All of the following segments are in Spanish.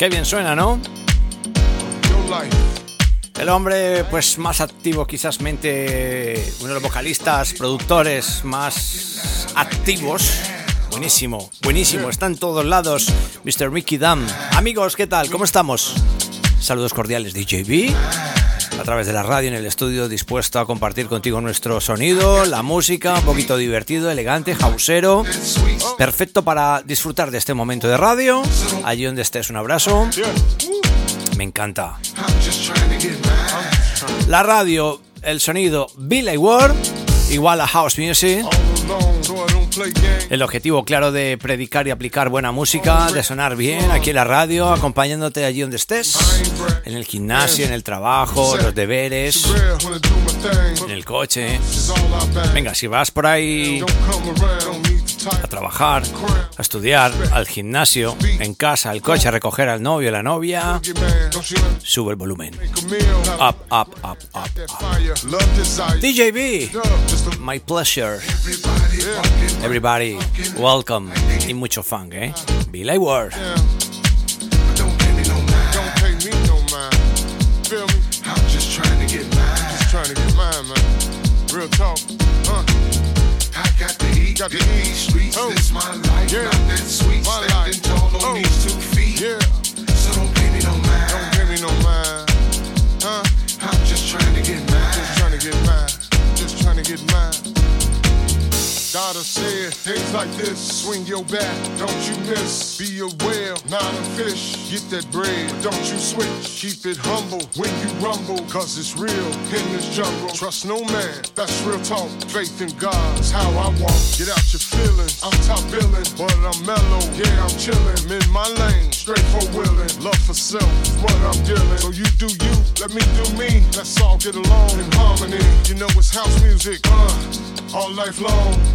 Qué bien suena, ¿no? El hombre pues más activo quizás mente, uno de los vocalistas, productores más activos. Buenísimo, buenísimo, está en todos lados, Mr. Mickey Dam. Amigos, ¿qué tal? ¿Cómo estamos? Saludos cordiales, DJB. A través de la radio en el estudio, dispuesto a compartir contigo nuestro sonido, la música, un poquito divertido, elegante, hausero. Perfecto para disfrutar de este momento de radio. Allí donde estés, un abrazo. Me encanta. La radio, el sonido Billy Ward, igual a House Music. El objetivo claro de predicar y aplicar buena música, de sonar bien aquí en la radio, acompañándote allí donde estés, en el gimnasio, en el trabajo, los deberes, en el coche. Venga, si vas por ahí a trabajar, a estudiar, al gimnasio, en casa, al coche, a recoger al novio, a la novia, sube el volumen. Up, up, up, up. Desire. DJB. My pleasure. Everybody, welcome. Y mucho funk, ¿eh? Billy Ward. Don't pay me no mind. Don't pay me no mind. Feel me? I'm just trying to get mine. Just trying to get mine, man. Real talk. Huh? I got to eat, Got to got eat. these streets. Oh. This my life, Yeah. not that sweet. My Standing life. tall on Oh. these two feet. Yeah. So don't pay me no mind. Don't pay me no mind. Huh? I'm just trying to get mine. Just trying to get mine. Just trying to get mine. Say it, days like this, swing your bat, don't you miss. Be a whale, not a fish. Get that bread, don't you switch. Keep it humble when you rumble, cause it's real in this jungle. Trust no man, that's real talk. Faith in God is how I walk. Get out your feelings, I'm top billing, but I'm mellow. Yeah, I'm chillin', I'm in my lane, straight for willing. Love for self what I'm dealing. So you do you, let me do me. Let's all get along in harmony. You know it's house music, uh, all life long.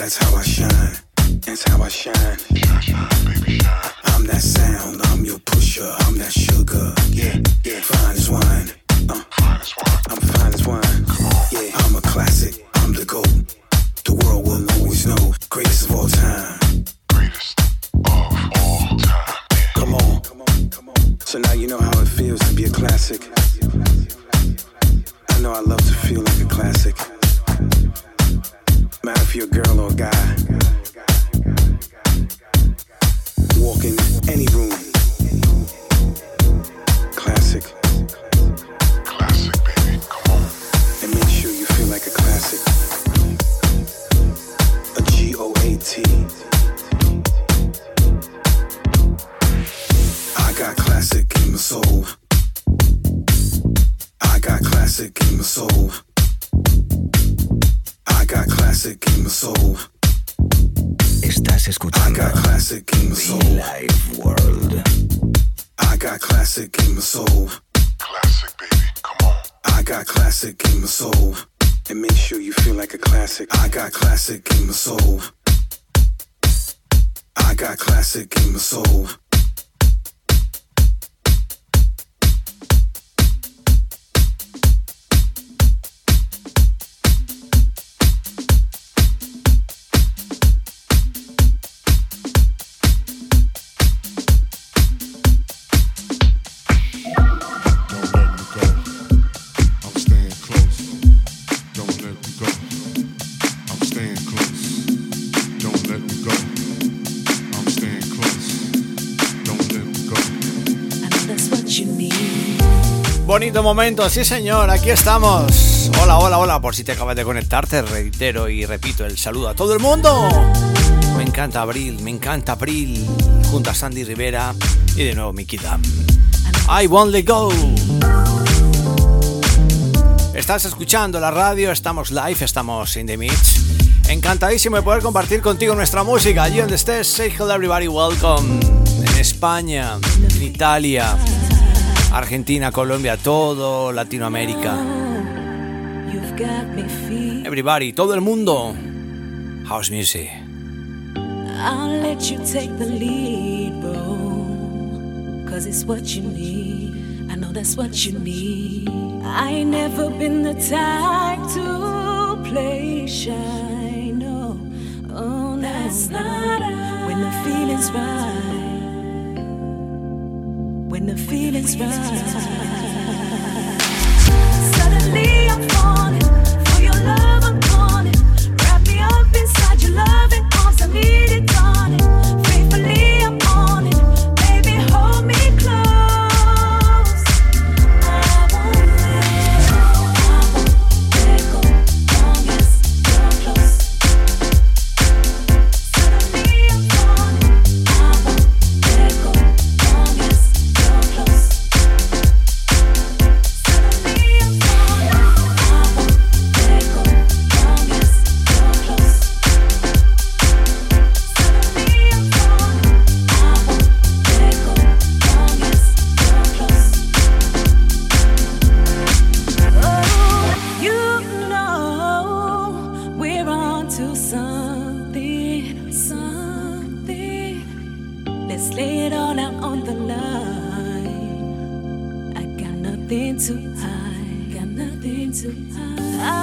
That's how I shine. That's how I shine. Shine, shine, baby, shine. I'm that sound. I'm your pusher. I'm that sugar. Yeah, yeah. Fine as wine. Bonito momento, sí señor, aquí estamos. Hola, hola, hola, por si te acabas de conectarte, reitero y repito el saludo a todo el mundo. Me encanta Abril, me encanta Abril, junto a Sandy Rivera y de nuevo Mickey Dam. I won't let go. Estás escuchando la radio, estamos live, estamos in the mix. Encantadísimo de poder compartir contigo nuestra música. Allí donde estés, say hello everybody, welcome. En España, en Italia, Argentina, Colombia, todo Latinoamérica. Everybody, todo el mundo. House music. I'll let you take the lead, bro. Cause it's what you need. I know that's what you need. I ain't never been the type to play shy. No, oh, no. that's not. When the feeling's right. When the feeling's right. Suddenly I'm falling to something, something. Let's lay it all out on the line. I got nothing to hide, got nothing to hide.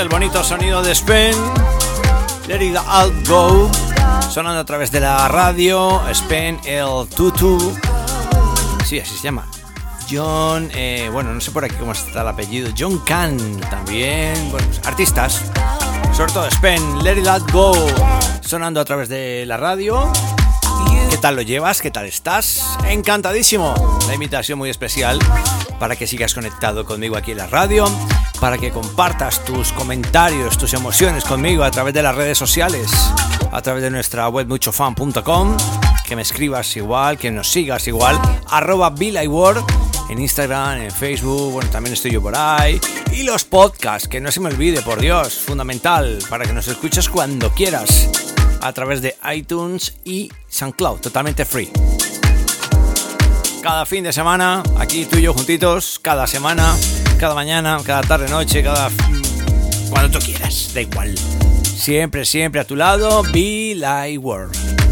El bonito sonido de Spain. Let it all go. Sonando a través de la radio. Spain el Tutu. Sí, así se llama. John, eh, bueno, no sé por aquí cómo está el apellido. John Kahn también. Bueno, pues, artistas. Sobre todo Spain, Let It All Go. Sonando a través de la radio. ¿Qué tal lo llevas? ¿Qué tal estás? Encantadísimo. La invitación muy especial para que sigas conectado conmigo aquí en la radio, para que compartas tus comentarios, tus emociones conmigo a través de las redes sociales, a través de nuestra web muchofan.com, que me escribas igual, que nos sigas igual, arroba Word en Instagram, en Facebook, bueno, también estoy yo por ahí. Y los podcasts, que no se me olvide, por Dios, fundamental, para que nos escuches cuando quieras, a través de iTunes y SoundCloud, totalmente free. Cada fin de semana, aquí tú y yo juntitos, cada semana, cada mañana, cada tarde, noche, cada... cuando tú quieras, da igual. Siempre, siempre a tu lado, Be Light World.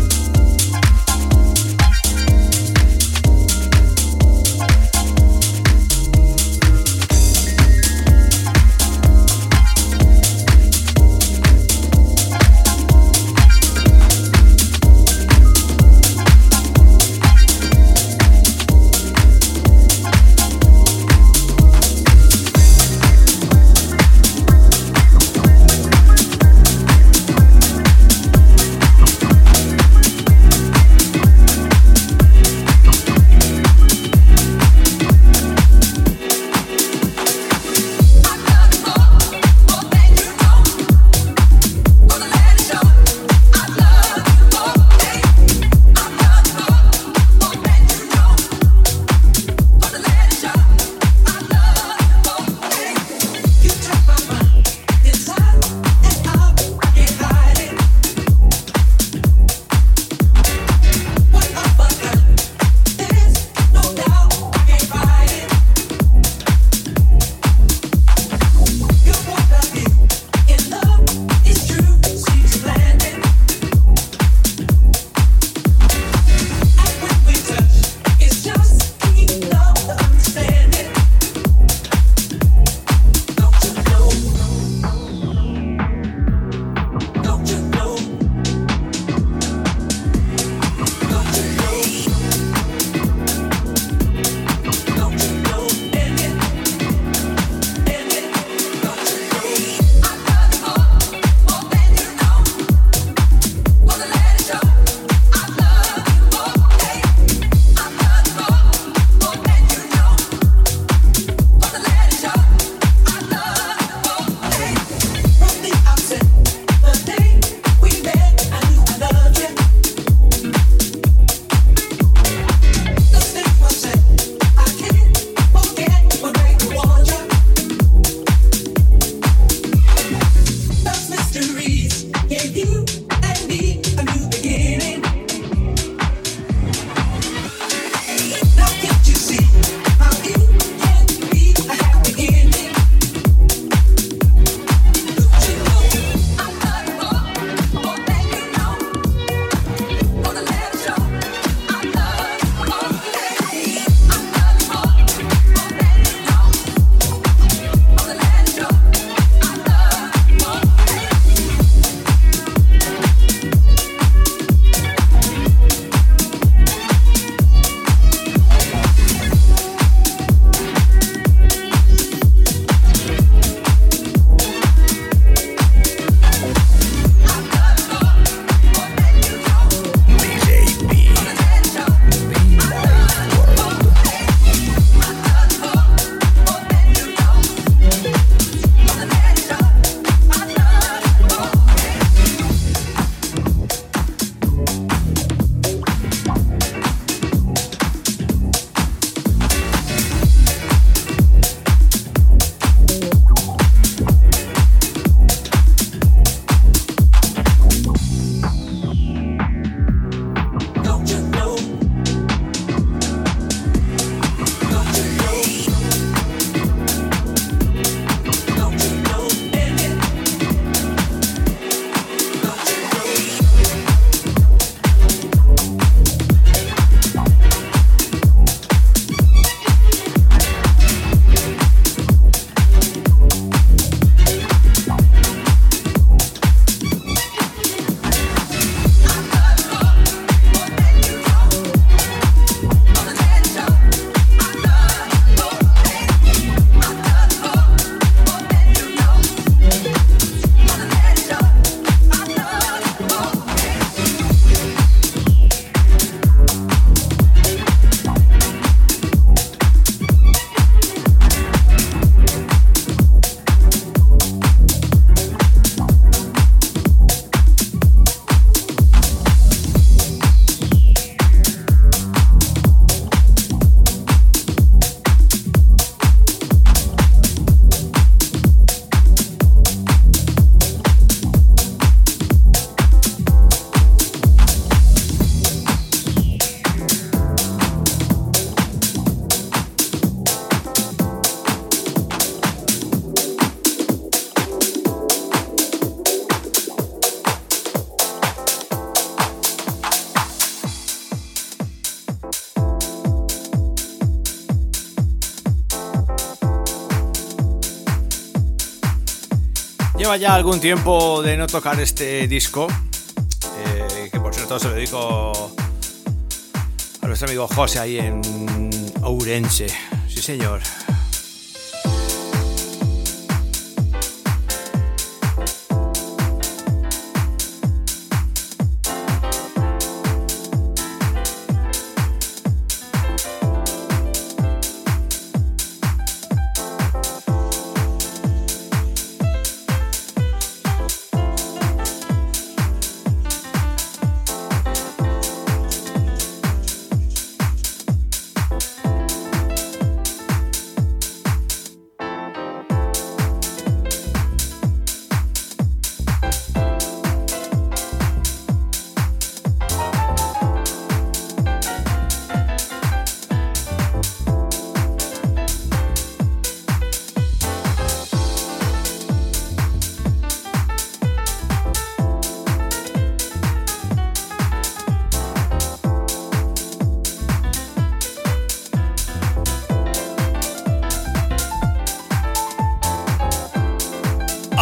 Ya algún tiempo de no tocar este disco, eh, que por cierto se lo dedico a nuestro amigo José ahí en Ourense. Sí, señor.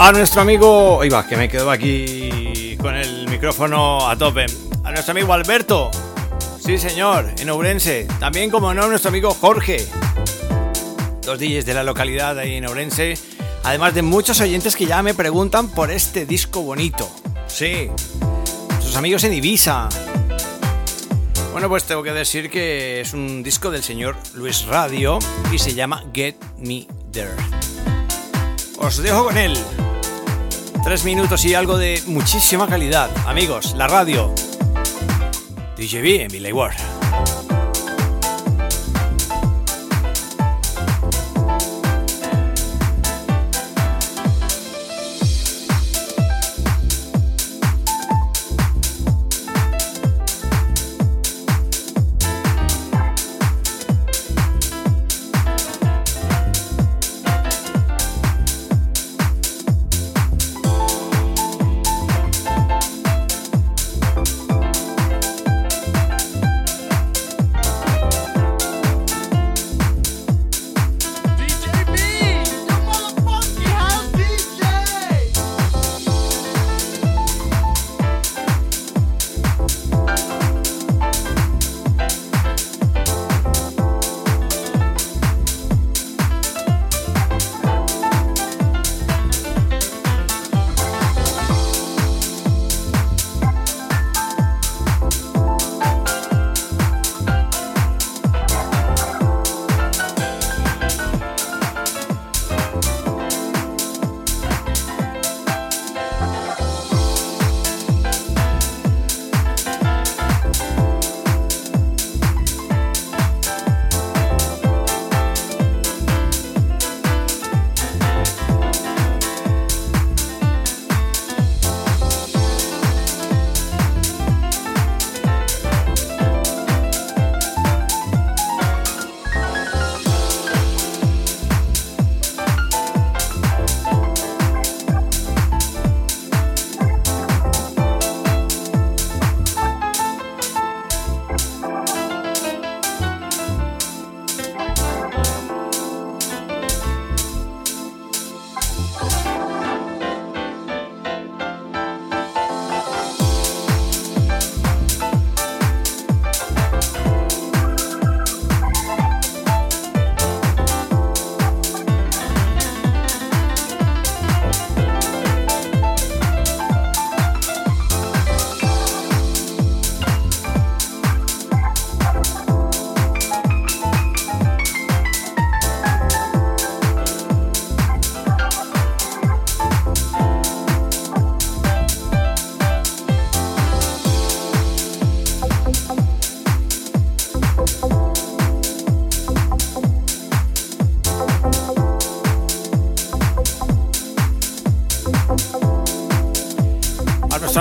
A nuestro amigo. Iba, que me quedo aquí con el micrófono a tope. A nuestro amigo Alberto. Sí, señor, en Ourense. También, como no, nuestro amigo Jorge. Dos DJs de la localidad ahí en Ourense. Además de muchos oyentes que ya me preguntan por este disco bonito. Sí. Sus amigos en Ibiza. Bueno, pues tengo que decir que es un disco del señor Luis Radio y se llama Get Me There. Os dejo con él. Tres minutos y algo de muchísima calidad. Amigos, la radio. DJB en Billy Ward.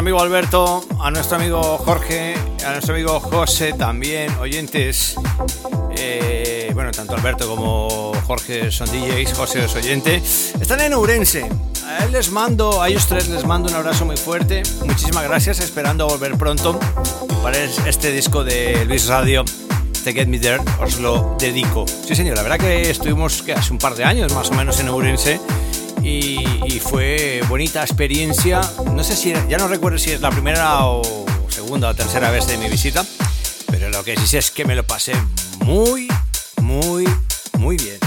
Amigo Alberto, a nuestro amigo Jorge, a nuestro amigo José también, oyentes. Eh, bueno, tanto Alberto como Jorge son DJs, José es oyente. Están en Ourense. A él les mando, a ellos tres les mando un abrazo muy fuerte. Muchísimas gracias, esperando volver pronto. para este disco de Luis Radio, The Get Me There, os lo dedico. Sí, señor, la verdad que estuvimos que hace un par de años más o menos en Ourense y, fue bonita experiencia. No sé si, ya no recuerdo si es la primera o segunda o tercera vez de mi visita, pero lo que sí sé es que me lo pasé muy, muy, muy bien.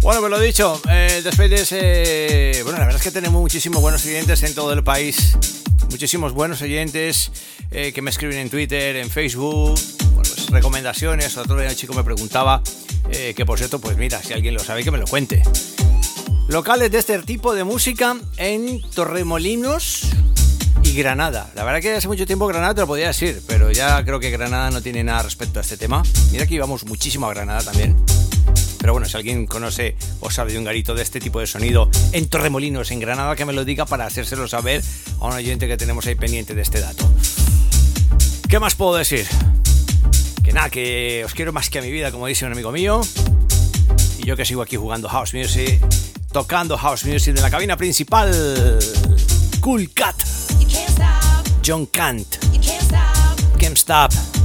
Bueno, pues lo dicho, eh, después de ese... Bueno, la verdad es que tenemos muchísimos buenos oyentes en todo el país. Muchísimos buenos oyentes eh, que me escriben en Twitter, en Facebook. Bueno, pues recomendaciones. Otro día el chico me preguntaba, eh, que por cierto, pues mira, si alguien lo sabe, que me lo cuente. Locales de este tipo de música en Torremolinos y Granada. La verdad que hace mucho tiempo Granada te lo podía decir, pero ya creo que Granada no tiene nada respecto a este tema. Mira que íbamos muchísimo a Granada también. Pero bueno, si alguien conoce o sabe de un garito de este tipo de sonido en Torremolinos, en Granada, que me lo diga para hacérselo saber a un oyente que tenemos ahí pendiente de este dato. ¿Qué más puedo decir? Que nada, que os quiero más que a mi vida, como dice un amigo mío. Y yo que sigo aquí jugando House Music, tocando House Music de la cabina principal. Cool Cat. John Kant. Can't Stop.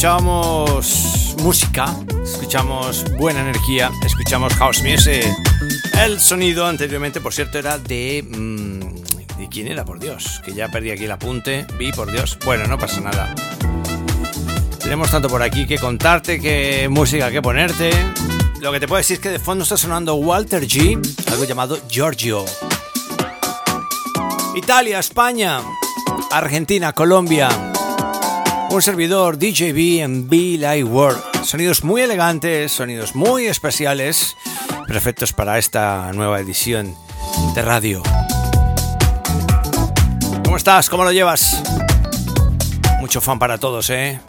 Escuchamos música, escuchamos buena energía, escuchamos house music. El sonido anteriormente, por cierto, era de... mmm, ¿De quién era, por Dios? Que ya perdí aquí el apunte. Vi, por Dios. Bueno, no pasa nada. Tenemos tanto por aquí que contarte, qué música que ponerte. Lo que te puedo decir es que de fondo está sonando Walter G, algo llamado Giorgio. Italia, España, Argentina, Colombia. Un servidor DJB en Be Live World. Sonidos muy elegantes, sonidos muy especiales, perfectos para esta nueva edición de radio. ¿Cómo estás? ¿Cómo lo llevas? Mucho fan para todos, ¿eh?